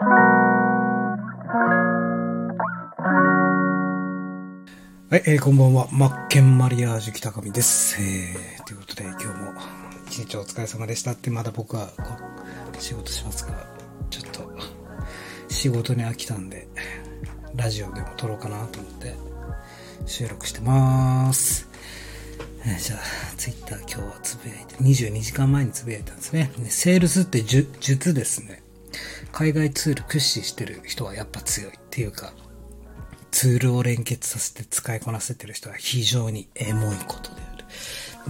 はい、えー、こんばんは。マッケンマリアージュ北上です。えー、ということで、今日も一日お疲れ様でしたって、まだ僕は仕事しますが、ちょっと仕事に飽きたんで、ラジオでも撮ろうかなと思って収録してまーす。えー、じゃあ、ツイッター今日はつぶやいて、22時間前につぶやいたんですね。ねセールスって術ですね。海外ツール駆使してる人はやっぱ強いっていうか、ツールを連結させて使いこなせてる人は非常にエモいことである。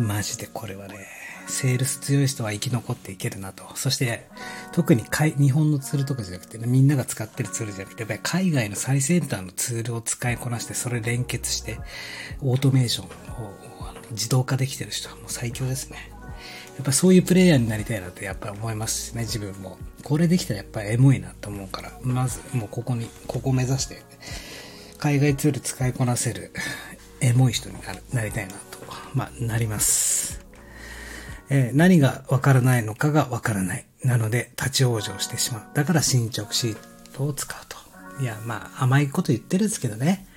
マジでこれはね、セールス強い人は生き残っていけるなと。そして、特に日本のツールとかじゃなくて、ね、みんなが使ってるツールじゃなくて、やっぱり海外の最先端のツールを使いこなして、それ連結して、オートメーションを自動化できてる人はもう最強ですね。やっぱそういうプレイヤーになりたいなってやっぱ思いますしね、自分も。これできたらやっぱりエモいなと思うから、まずもうここに、ここを目指して、海外ツール使いこなせるエモい人になるなりたいなと、まあ、なります。えー、何がわからないのかがわからない。なので、立ち往生してしまう。だから進捗シートを使うと。いや、まあ、甘いこと言ってるんですけどね。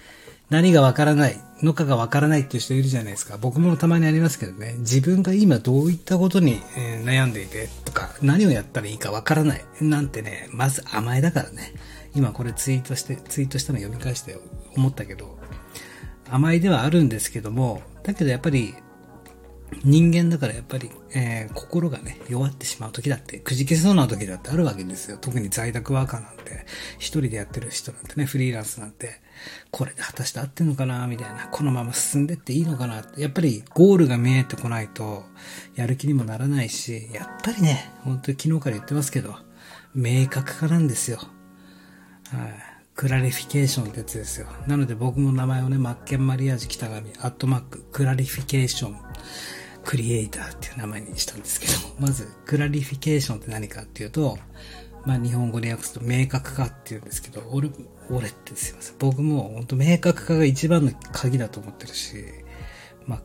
何がわからないのかがわからないっていう人いるじゃないですか。僕もたまにありますけどね。自分が今どういったことに、悩んでいてとか、何をやったらいいかわからない。なんてね、まず甘えだからね。今これツイートして、ツイートしたの読み返して思ったけど、甘いではあるんですけども、だけどやっぱり人間だからやっぱり、えー、心がね、弱ってしまう時だって、くじけそうな時だってあるわけですよ。特に在宅ワーカーなんて、一人でやってる人なんてね、フリーランスなんて、これで果たして合ってんのかな？みたいな、このまま進んでっていいのかな？やっぱりゴールが見えてこないと、やる気にもならないし、やっぱりね、本当に昨日から言ってますけど、明確化なんですよ。はい。 clarification ってやつですよ。なので僕も名前をね、マッケンマリアージ北上、アットマック、 clarification、creator っていう名前にしたんですけど、まず、 clarification って何かっていうと、まあ日本語で訳すと明確化っていうんですけど、俺、俺ってすいません。僕も本当明確化が一番の鍵だと思ってるし、まあ、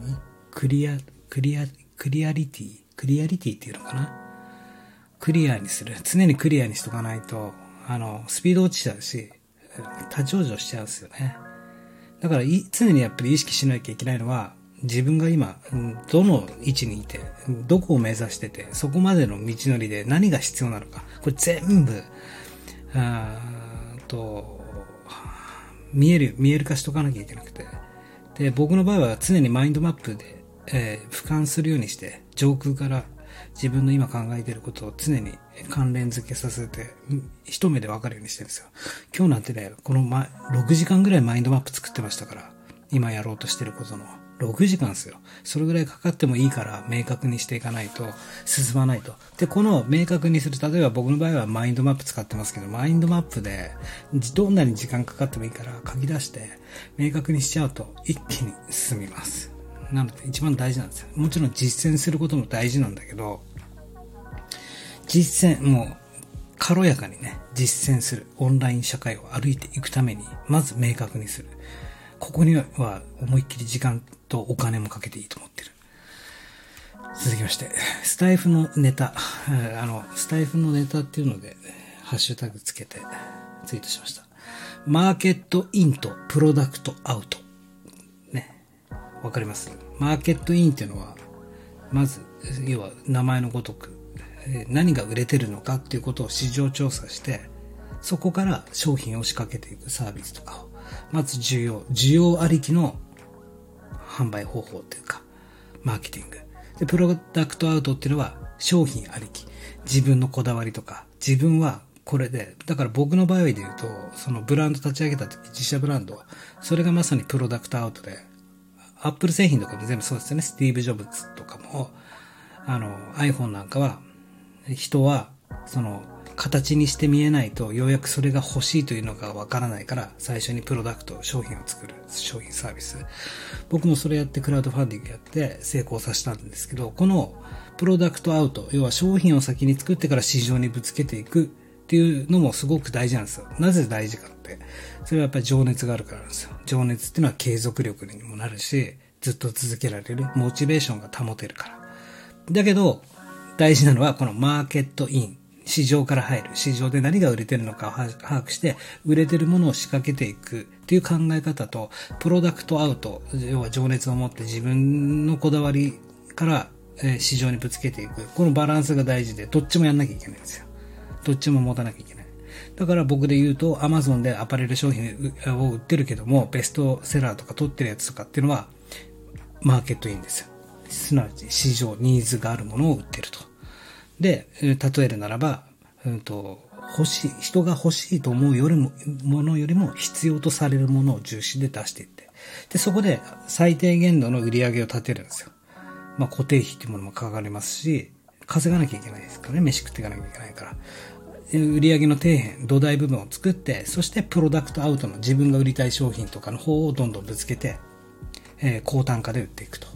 何？クリア、クリア、クリアリティ、クリアリティっていうのかな？クリアにする。常にクリアにしとかないと、あの、スピード落ちちゃうし、立ち往生しちゃうんですよね。だから常にやっぱり意識しなきゃいけないのは、自分が今、どの位置にいて、どこを目指してて、そこまでの道のりで何が必要なのか。これ全部、あと、見える、見える化しとかなきゃいけなくて。で、僕の場合は常にマインドマップで、えー、俯瞰するようにして、上空から自分の今考えていることを常に関連付けさせて、一目でわかるようにしてるんですよ。今日なんてね、この、ま、6時間ぐらいマインドマップ作ってましたから、今やろうとしてることの。6時間ですよ。それぐらいかかってもいいから明確にしていかないと進まないと。で、この明確にする、例えば僕の場合はマインドマップ使ってますけど、マインドマップでどんなに時間かかってもいいから書き出して明確にしちゃうと一気に進みます。なので一番大事なんですよ。もちろん実践することも大事なんだけど、実践、もう軽やかにね、実践するオンライン社会を歩いていくために、まず明確にする。ここには思いっきり時間とお金もかけていいと思ってる。続きまして、スタイフのネタ、あの、スタイフのネタっていうので、ハッシュタグつけてツイートしました。マーケットインとプロダクトアウト。ね。わかります？マーケットインっていうのは、まず、要は名前のごとく、何が売れてるのかっていうことを市場調査して、そこから商品を仕掛けていくサービスとかを、まず需要、需要ありきの販売方法というか、マーケティング。で、プロダクトアウトっていうのは商品ありき。自分のこだわりとか、自分はこれで、だから僕の場合で言うと、そのブランド立ち上げた時、自社ブランド、それがまさにプロダクトアウトで、アップル製品とかも全部そうですよね。スティーブ・ジョブズとかも、あの、iPhone なんかは、人は、その、形にして見えないと、ようやくそれが欲しいというのがわからないから、最初にプロダクト、商品を作る、商品サービス。僕もそれやってクラウドファンディングやって成功させたんですけど、このプロダクトアウト、要は商品を先に作ってから市場にぶつけていくっていうのもすごく大事なんですよ。なぜ大事かって。それはやっぱり情熱があるからなんですよ。情熱っていうのは継続力にもなるし、ずっと続けられる、モチベーションが保てるから。だけど、大事なのはこのマーケットイン。市場から入る。市場で何が売れてるのかを把握して、売れてるものを仕掛けていくっていう考え方と、プロダクトアウト、要は情熱を持って自分のこだわりから、市場にぶつけていく。このバランスが大事で、どっちもやんなきゃいけないんですよ。どっちも持たなきゃいけない。だから僕で言うと、アマゾンでアパレル商品を売ってるけども、ベストセラーとか取ってるやつとかっていうのは、マーケットインですよ。すなわち市場、ニーズがあるものを売ってると。で、例えるならば、うんと、欲しい、人が欲しいと思うよりも、ものよりも必要とされるものを重視で出していって。で、そこで最低限度の売り上げを立てるんですよ。まあ固定費っていうものもかかりますし、稼がなきゃいけないですからね。飯食っていかなきゃいけないから。売上の底辺、土台部分を作って、そしてプロダクトアウトの自分が売りたい商品とかの方をどんどんぶつけて、えー、高単価で売っていくと。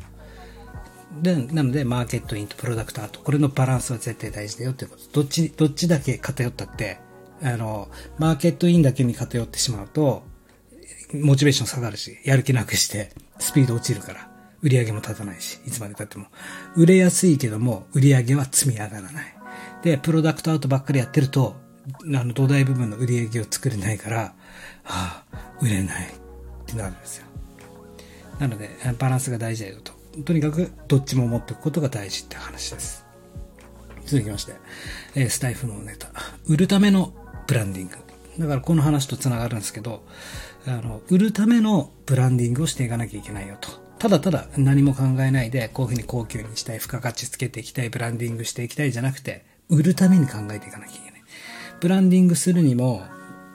で、なので、マーケットインとプロダクトアート、これのバランスは絶対大事だよってこと。どっち、どっちだけ偏ったって、あの、マーケットインだけに偏ってしまうと、モチベーション下がるし、やる気なくして、スピード落ちるから、売り上げも立たないし、いつまで経っても。売れやすいけども、売り上げは積み上がらない。で、プロダクトアウトばっかりやってると、あの、土台部分の売り上げを作れないから、はあ、売れないってなるんですよ。なので、バランスが大事だよと。とにかくどっちも持っておくことが大事って話です。続きまして、えー、スタイフのネタ。売るためのブランディング。だからこの話と繋がるんですけど、あの、売るためのブランディングをしていかなきゃいけないよと。ただただ何も考えないで、こういうふうに高級にしたい、付加価値つけていきたい、ブランディングしていきたいじゃなくて、売るために考えていかなきゃいけない。ブランディングするにも、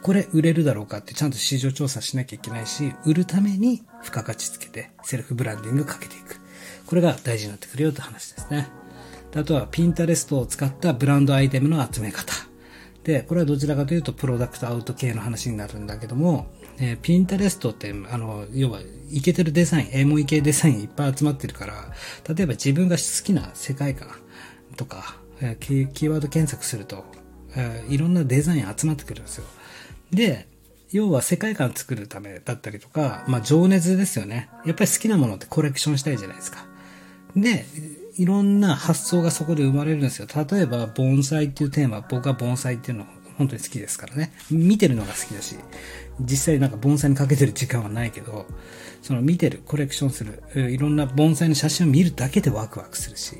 これ売れるだろうかってちゃんと市場調査しなきゃいけないし、売るために付加価値つけてセルフブランディングかけていく。これが大事になってくるよって話ですね。あとは、ピンタレストを使ったブランドアイテムの集め方。で、これはどちらかというと、プロダクトアウト系の話になるんだけども、えー、ピンタレストって、あの、要は、イケてるデザイン、エモイ系デザインいっぱい集まってるから、例えば自分が好きな世界観とか、えー、キーワード検索すると、えー、いろんなデザイン集まってくるんですよ。で、要は世界観作るためだったりとか、まあ情熱ですよね。やっぱり好きなものってコレクションしたいじゃないですか。で、いろんな発想がそこで生まれるんですよ。例えば、盆栽っていうテーマ、僕は盆栽っていうの本当に好きですからね。見てるのが好きだし、実際なんか盆栽にかけてる時間はないけど、その見てる、コレクションする、いろんな盆栽の写真を見るだけでワクワクするし、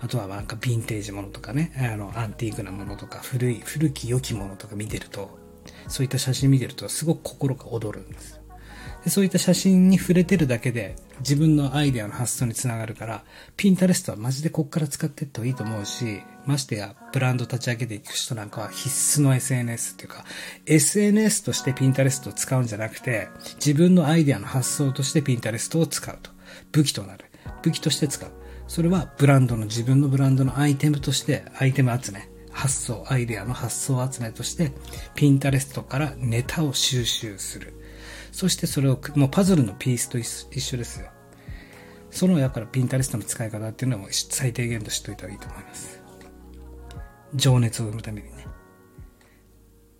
あとはなんかヴィンテージものとかね、あの、アンティークなものとか、古い、古き良きものとか見てると、そういった写真見てるとすごく心が躍るんですでそういった写真に触れてるだけで自分のアイデアの発想につながるから、ピンタレストはマジでこっから使ってった方がいいと思うし、ましてやブランド立ち上げていく人なんかは必須の SNS っていうか、SNS としてピンタレストを使うんじゃなくて、自分のアイデアの発想としてピンタレストを使うと。武器となる。武器として使う。それはブランドの自分のブランドのアイテムとしてアイテム集め。発想、アイデアの発想集めとして、ピンタレストからネタを収集する。そしてそれを、もうパズルのピースと一緒ですよ。その、やからピンタレストの使い方っていうのは最低限としといた方がいいと思います。情熱を生むためにね。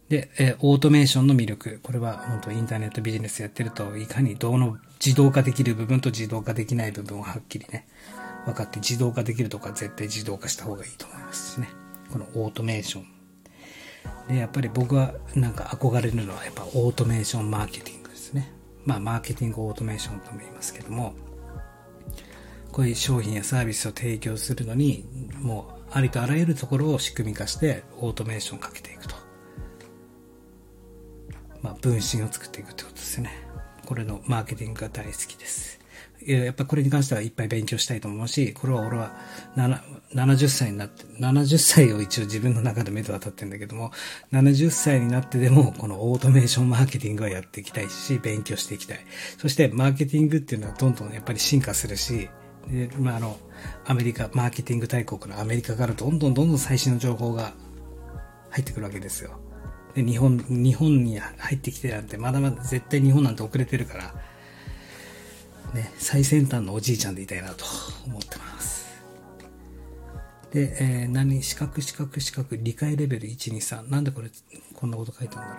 で、えオートメーションの魅力。これは本当インターネットビジネスやってると、いかにどうの自動化できる部分と自動化できない部分をはっきりね、分かって自動化できるとか絶対自動化した方がいいと思いますしね。このオートメーション。で、やっぱり僕はなんか憧れるのはやっぱオートメーションマーケティング。まあ、マーケティングオートメーションとも言いますけども、こういう商品やサービスを提供するのに、もうありとあらゆるところを仕組み化してオートメーションをかけていくと。まあ、分身を作っていくってことですね。これのマーケティングが大好きです。やっぱこれに関してはいっぱい勉強したいと思うし、これは俺は70歳になって、70歳を一応自分の中で目と当たってるんだけども、70歳になってでもこのオートメーションマーケティングはやっていきたいし、勉強していきたい。そしてマーケティングっていうのはどんどんやっぱり進化するし、で、まあ、あの、アメリカ、マーケティング大国のアメリカからどんどんどんどん最新の情報が入ってくるわけですよ。で、日本、日本に入ってきてなんて、まだまだ絶対日本なんて遅れてるから、ね、最先端のおじいちゃんでいたいなと思ってます。で、えー、何、資格、資格、資格、理解レベル1、2、3。なんでこれ、こんなこと書いたんだろう。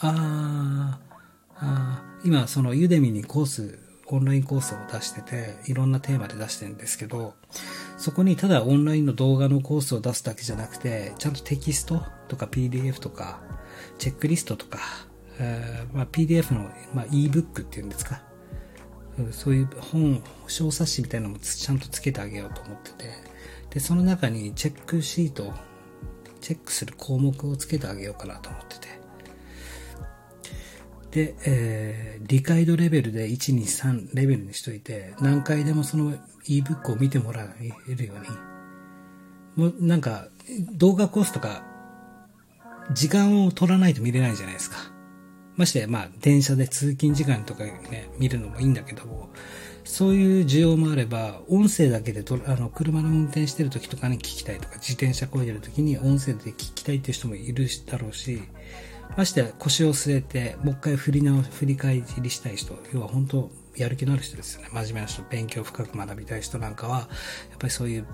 あー、あ今、そのユデミにコースオンラインコースを出してて、いろんなテーマで出してるんですけど、そこにただオンラインの動画のコースを出すだけじゃなくて、ちゃんとテキストとか PDF とか、チェックリストとか、えーまあ、PDF の、まあ、ebook っていうんですか、そういう本、小冊子みたいなのもちゃんとつけてあげようと思ってて、で、その中にチェックシート、チェックする項目をつけてあげようかなと思ってて、で、えー、理解度レベルで1、2、3レベルにしといて、何回でもその ebook を見てもらえるように、もなんか、動画コースとか、時間を取らないと見れないじゃないですか。まして、まあ、電車で通勤時間とかね、見るのもいいんだけども、そういう需要もあれば、音声だけで、あの、車の運転してる時とかに聞きたいとか、自転車こいでる時に音声で聞きたいっていう人もいるだろうし、まして腰を据えて、もう一回振り直、振り返りしたい人、要は本当、やる気のある人ですよね。真面目な人、勉強深く学びたい人なんかは、やっぱりそういう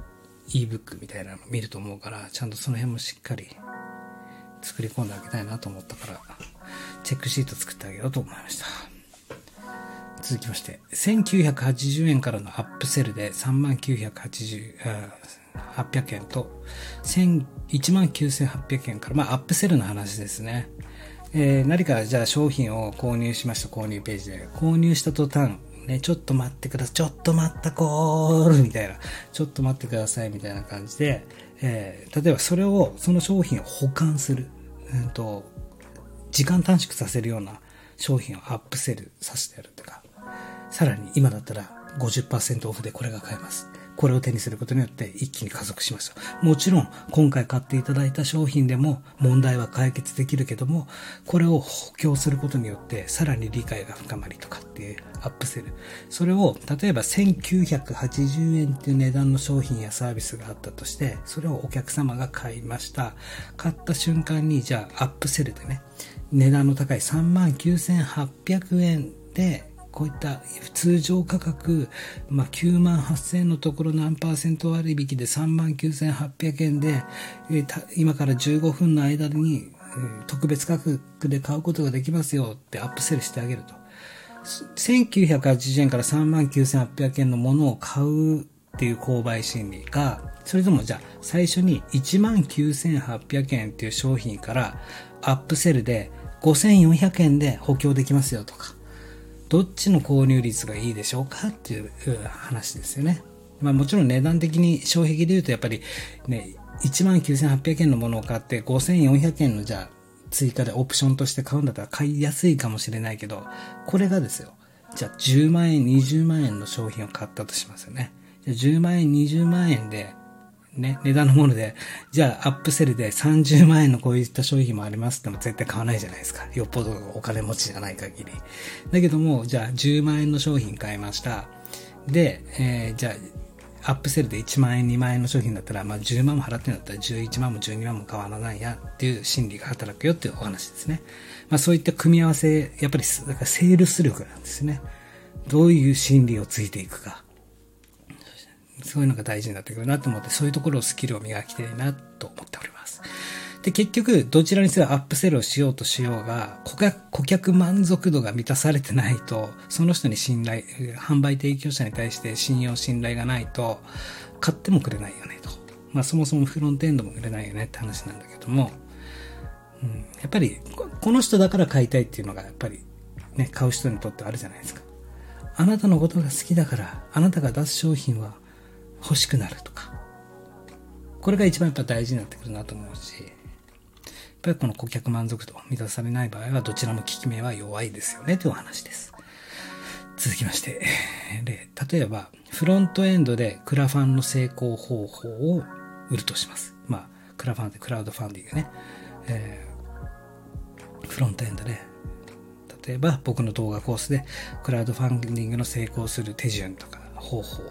ebook みたいなの見ると思うから、ちゃんとその辺もしっかり作り込んであげたいなと思ったから、チェックシート作ってあげようと思いました。続きまして、1980円からのアップセルで3980、800円と、19,800円から、まあアップセルの話ですね。えー、何かじゃあ商品を購入しました購入ページで。購入した途端、ね、ちょっと待ってください。ちょっと待ったコールみたいな。ちょっと待ってくださいみたいな感じで、えー、例えばそれを、その商品を保管する。うんと、時間短縮させるような商品をアップセルさせてやるとか。さらに今だったら50%オフでこれが買えます。これを手にすることによって一気に加速しますもちろん、今回買っていただいた商品でも問題は解決できるけども、これを補強することによってさらに理解が深まりとかっていうアップセル。それを、例えば1980円っていう値段の商品やサービスがあったとして、それをお客様が買いました。買った瞬間に、じゃあアップセルでね、値段の高い39,800円でこういった通常価格、まあ、9万8000円のところ何パーセント割引で3万9800円で、今から15分の間に、特別価格で買うことができますよってアップセルしてあげると。1980円から3万9800円のものを買うっていう購買心理が、それともじゃあ最初に1万9800円っていう商品からアップセルで5400円で補強できますよとか。どっちの購入率がいいでしょうかっていう話ですよね。まあもちろん値段的に障壁で言うとやっぱりね、19,800円のものを買って5,400円のじゃあ追加でオプションとして買うんだったら買いやすいかもしれないけど、これがですよ。じゃあ10万円、20万円の商品を買ったとしますよね。じゃあ10万円、20万円でね、値段のもので、じゃあアップセルで30万円のこういった商品もありますっても絶対買わないじゃないですか。よっぽどお金持ちじゃない限り。だけども、じゃあ10万円の商品買いました。で、えー、じゃあ、アップセルで1万円、2万円の商品だったら、まあ10万も払ってんだったら11万も12万も変わらないやっていう心理が働くよっていうお話ですね。まあそういった組み合わせ、やっぱり、だからセールス力なんですね。どういう心理をついていくか。そういうのが大事になってくるなと思って、そういうところをスキルを磨きたいなと思っております。で、結局、どちらにせよアップセルをしようとしようが、顧客、顧客満足度が満たされてないと、その人に信頼、販売提供者に対して信用、信頼がないと、買ってもくれないよねと。まあそもそもフロントエンドも売れないよねって話なんだけども、うん、やっぱり、この人だから買いたいっていうのが、やっぱり、ね、買う人にとってあるじゃないですか。あなたのことが好きだから、あなたが出す商品は欲しくなるとか。これが一番やっぱ大事になってくるなと思うし、やっぱりこの顧客満足度を満たされない場合はどちらも効き目は弱いですよねというお話です。続きまして、で例えばフロントエンドでクラファンの成功方法を売るとします。まあ、クラファンってクラウドファンディングね。えー、フロントエンドで、例えば僕の動画コースでクラウドファンディングの成功する手順とか方法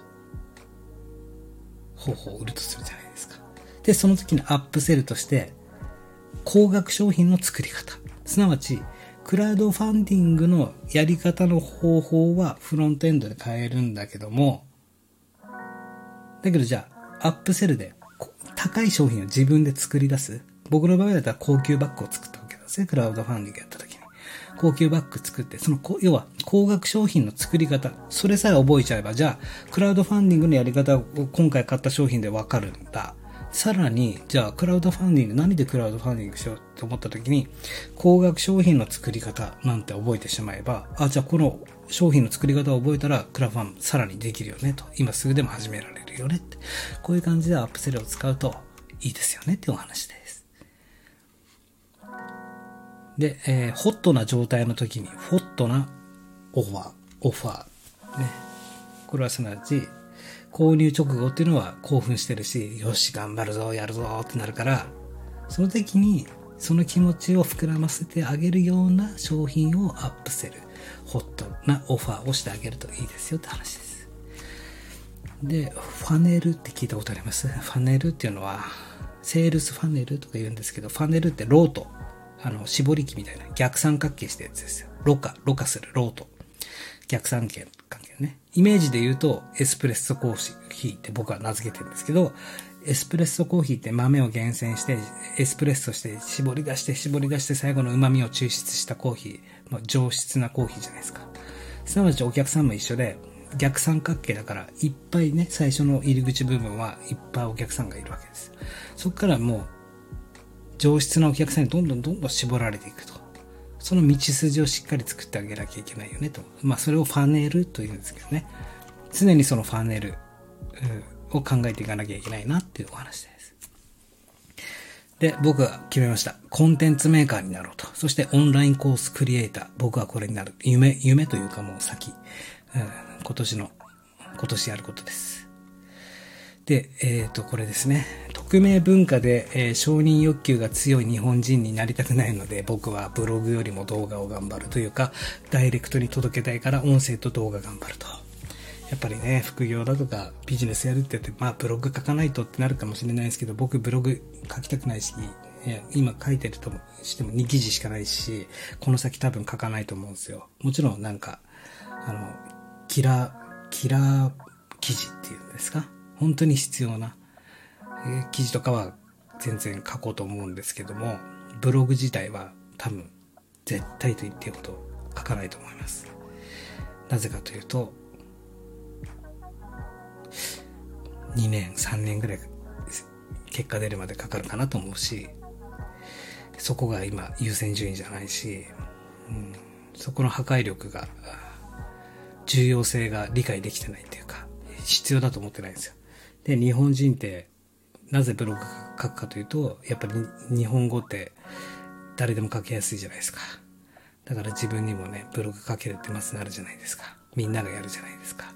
方法を売るとするじゃないですか。で、その時のアップセルとして、高額商品の作り方。すなわち、クラウドファンディングのやり方の方法はフロントエンドで変えるんだけども、だけどじゃあ、アップセルで高い商品を自分で作り出す。僕の場合だったら高級バッグを作ったわけですね。クラウドファンディングやった時。高級バッグ作って、その、要は高額商品の作り方、それさえ覚えちゃえば、じゃあ、クラウドファンディングのやり方を今回買った商品でわかるんだ。さらに、じゃあ、クラウドファンディング、何でクラウドファンディングしようと思った時に、高額商品の作り方なんて覚えてしまえば、あ、じゃあこの商品の作り方を覚えたら、クラファンさらにできるよねと。今すぐでも始められるよねって。こういう感じでアップセルを使うといいですよねっていうお話です。で、えー、ホットな状態の時に、ホットなオファー、オファー。ね。これはすなわち、購入直後っていうのは興奮してるし、よし、頑張るぞ、やるぞってなるから、その時にその気持ちを膨らませてあげるような商品をアップセル、ホットなオファーをしてあげるといいですよって話です。で、ファネルって聞いたことあります？ファネルっていうのは、セールスファネルとか言うんですけど、ファネルってロート、あの、絞り器みたいな逆三角形したやつですよ。ろ過、ろ過するロート。逆三角形ね。イメージで言うと、エスプレッソコーヒーって僕は名付けてるんですけど、エスプレッソコーヒーって豆を厳選して、エスプレッソして絞り出して絞り出して最後の旨味を抽出したコーヒー、まあ、上質なコーヒーじゃないですか。すなわちお客さんも一緒で、逆三角形だから、いっぱいね、最初の入り口部分はいっぱいお客さんがいるわけです。そこからもう、上質なお客さんにどんどんどんどん絞られていくと。その道筋をしっかり作ってあげなきゃいけないよねと。まあそれをファネルというんですけどね。常にそのファネルを考えていかなきゃいけないなっていうお話です。で、僕は決めました。コンテンツメーカーになろうと。そしてオンラインコースクリエイター。僕はこれになる。夢、夢というかもう先。うん、今年の、今年やることです。で、えっ、ー、と、これですね。匿名文化で、えー、承認欲求が強い日本人になりたくないので、僕はブログよりも動画を頑張るというか、ダイレクトに届けたいから音声と動画頑張ると。やっぱりね、副業だとかビジネスやるって言って、まあブログ書かないとってなるかもしれないですけど、僕ブログ書きたくないし、今書いてるとしても2記事しかないし、この先多分書かないと思うんですよ。もちろんなんか、あの、キラー、キラー記事っていうんですか？本当に必要な、え、記事とかは全然書こうと思うんですけども、ブログ自体は多分絶対と言っていいほど書かないと思います。なぜかというと、2年、3年ぐらい結果出るまでかかるかなと思うし、そこが今優先順位じゃないし、うん、そこの破壊力が、重要性が理解できてないっていうか、必要だと思ってないんですよ。で、日本人って、なぜブログ書くかというと、やっぱり日本語って誰でも書きやすいじゃないですか。だから自分にもね、ブログ書けるってまずなるじゃないですか。みんながやるじゃないですか。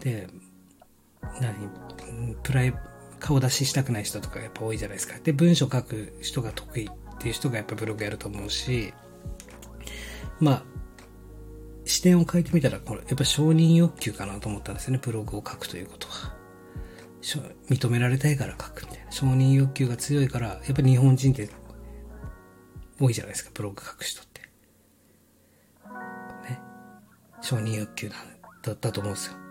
で、何プライ、顔出ししたくない人とかやっぱ多いじゃないですか。で、文章書く人が得意っていう人がやっぱブログやると思うし、まあ、視点を変えてみたら、これ、やっぱ承認欲求かなと思ったんですよね、ブログを書くということは。認められたいから書くみたいな。承認欲求が強いから、やっぱり日本人って多いじゃないですか、ブログ書く人って。ね。承認欲求だったと思うんですよ。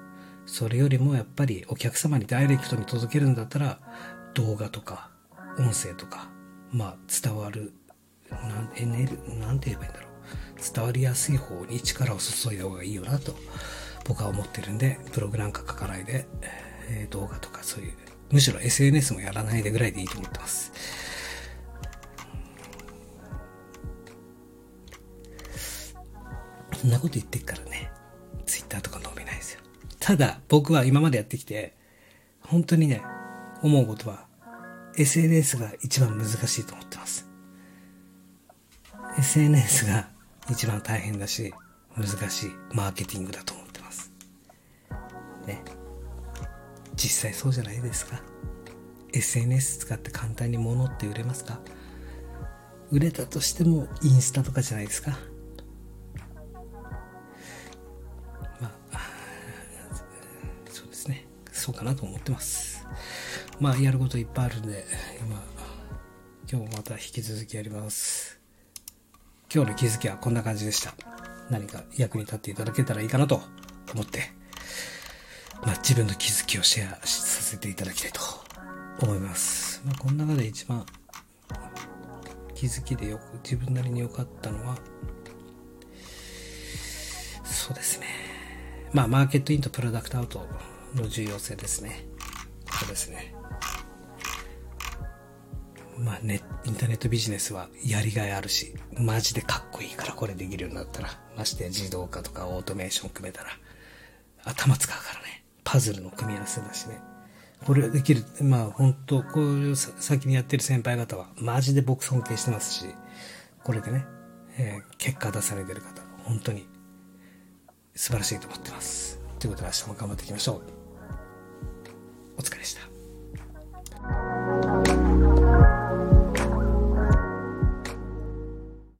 それよりもやっぱりお客様にダイレクトに届けるんだったら動画とか音声とかまあ伝わるなんエネルなんて言えばいいんだろう伝わりやすい方に力を注いだ方がいいよなと僕は思ってるんでブログなんか書かないで、えー、動画とかそういうむしろ SNS もやらないでぐらいでいいと思ってますそんなこと言ってっからね Twitter とか伸びないですよただ、僕は今までやってきて、本当にね、思うことは、SNS が一番難しいと思ってます。SNS が一番大変だし、難しいマーケティングだと思ってます。ね。実際そうじゃないですか。SNS 使って簡単に物って売れますか売れたとしてもインスタとかじゃないですかまあそうですね。そうかなと思ってます。まあ、やることいっぱいあるんで、今、今日もまた引き続きやります。今日の気づきはこんな感じでした。何か役に立っていただけたらいいかなと思って、まあ、自分の気づきをシェアさせていただきたいと思います。まあ、この中で一番気づきでよく、自分なりに良かったのは、そうですね。まあ、マーケットインとプロダクトアウトの重要性ですね。ここですね。まあね、インターネットビジネスはやりがいあるし、マジでかっこいいからこれできるようになったら、まして自動化とかオートメーション組めたら、頭使うからね。パズルの組み合わせだしね。これできる、まあ本当こういう先にやってる先輩方は、マジで僕尊敬してますし、これでね、えー、結果出されてる方、本当に素晴らしいと思ってます。ということで明日も頑張っていきましょう。お疲れでした。